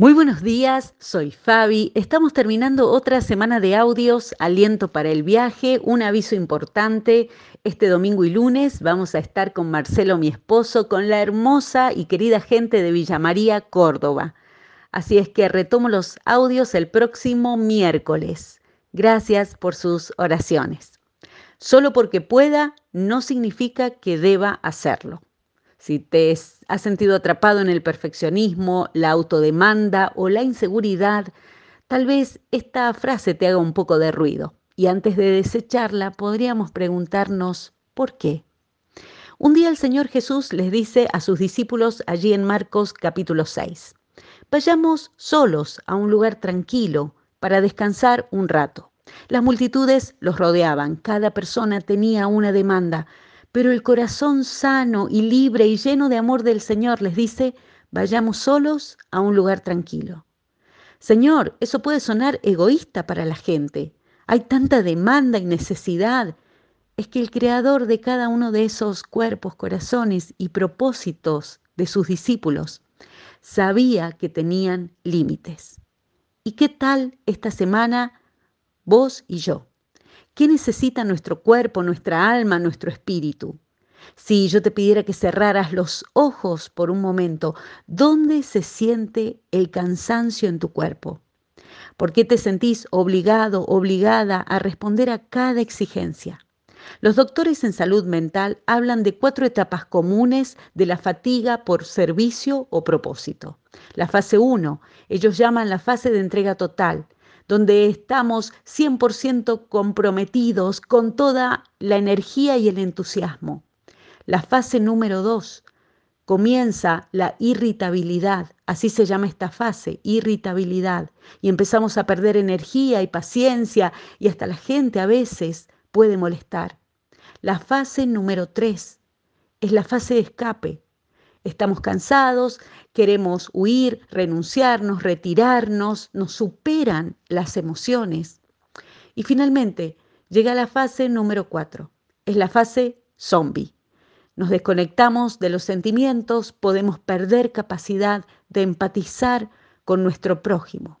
Muy buenos días, soy Fabi. Estamos terminando otra semana de audios, aliento para el viaje, un aviso importante. Este domingo y lunes vamos a estar con Marcelo, mi esposo, con la hermosa y querida gente de Villa María, Córdoba. Así es que retomo los audios el próximo miércoles. Gracias por sus oraciones. Solo porque pueda no significa que deba hacerlo. Si te has sentido atrapado en el perfeccionismo, la autodemanda o la inseguridad, tal vez esta frase te haga un poco de ruido. Y antes de desecharla, podríamos preguntarnos, ¿por qué? Un día el Señor Jesús les dice a sus discípulos allí en Marcos capítulo 6, vayamos solos a un lugar tranquilo para descansar un rato. Las multitudes los rodeaban, cada persona tenía una demanda, pero el corazón sano y libre y lleno de amor del Señor les dice, vayamos solos a un lugar tranquilo. Señor, eso puede sonar egoísta para la gente. Hay tanta demanda y necesidad. Es que el creador de cada uno de esos cuerpos, corazones y propósitos de sus discípulos sabía que tenían límites. ¿Y qué tal esta semana vos y yo? ¿Qué necesita nuestro cuerpo, nuestra alma, nuestro espíritu? Si yo te pidiera que cerraras los ojos por un momento, ¿dónde se siente el cansancio en tu cuerpo? ¿Por qué te sentís obligado, obligada a responder a cada exigencia? Los doctores en salud mental hablan de cuatro etapas comunes de la fatiga por servicio o propósito. La fase 1, ellos llaman la fase de entrega total, donde estamos 100% comprometidos con toda la energía y el entusiasmo. La fase número dos comienza la irritabilidad, así se llama esta fase, irritabilidad, y empezamos a perder energía y paciencia y hasta la gente a veces puede molestar. La fase número tres es la fase de escape, Estamos cansados, queremos huir, renunciarnos, retirarnos, nos superan las emociones. Y finalmente llega la fase número cuatro. Es la fase zombie. Nos desconectamos de los sentimientos, podemos perder capacidad de empatizar con nuestro prójimo.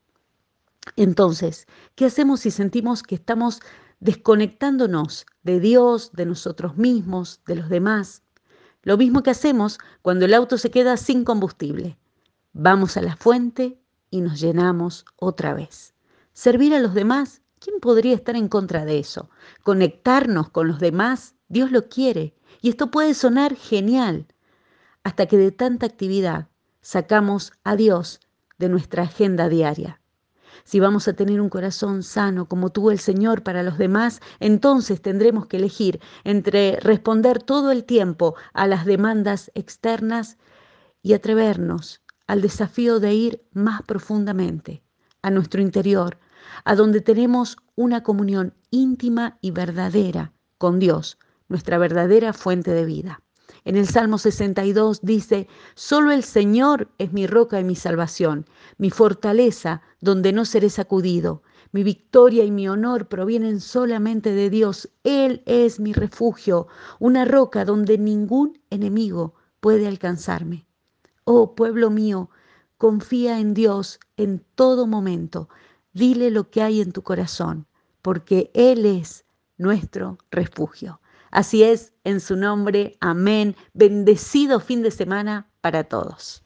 Entonces, ¿qué hacemos si sentimos que estamos desconectándonos de Dios, de nosotros mismos, de los demás? Lo mismo que hacemos cuando el auto se queda sin combustible. Vamos a la fuente y nos llenamos otra vez. Servir a los demás, ¿quién podría estar en contra de eso? Conectarnos con los demás, Dios lo quiere. Y esto puede sonar genial, hasta que de tanta actividad sacamos a Dios de nuestra agenda diaria. Si vamos a tener un corazón sano como tuvo el Señor para los demás, entonces tendremos que elegir entre responder todo el tiempo a las demandas externas y atrevernos al desafío de ir más profundamente a nuestro interior, a donde tenemos una comunión íntima y verdadera con Dios, nuestra verdadera fuente de vida. En el Salmo 62 dice, solo el Señor es mi roca y mi salvación, mi fortaleza donde no seré sacudido. Mi victoria y mi honor provienen solamente de Dios. Él es mi refugio, una roca donde ningún enemigo puede alcanzarme. Oh pueblo mío, confía en Dios en todo momento. Dile lo que hay en tu corazón, porque Él es nuestro refugio. Así es, en su nombre, amén. Bendecido fin de semana para todos.